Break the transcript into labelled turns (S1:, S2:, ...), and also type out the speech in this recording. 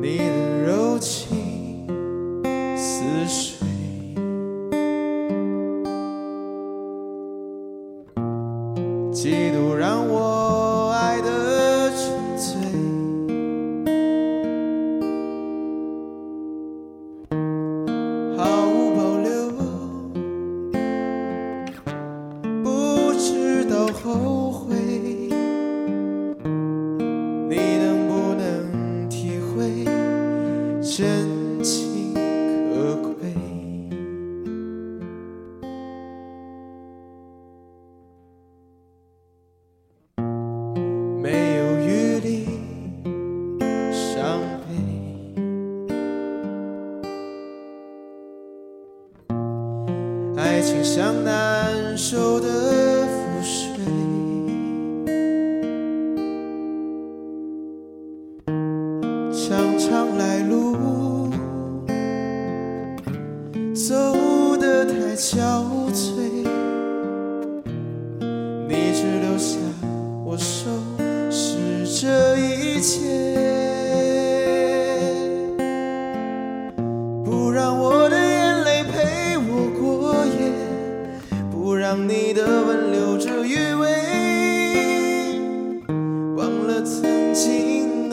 S1: 你的柔情似水，嫉妒让我真情可贵？没有余力伤悲，爱情像难收的常常来路，走得太憔悴，你只留下我收拾这一切，不让我的眼泪陪我过夜，不让你的吻留着余味。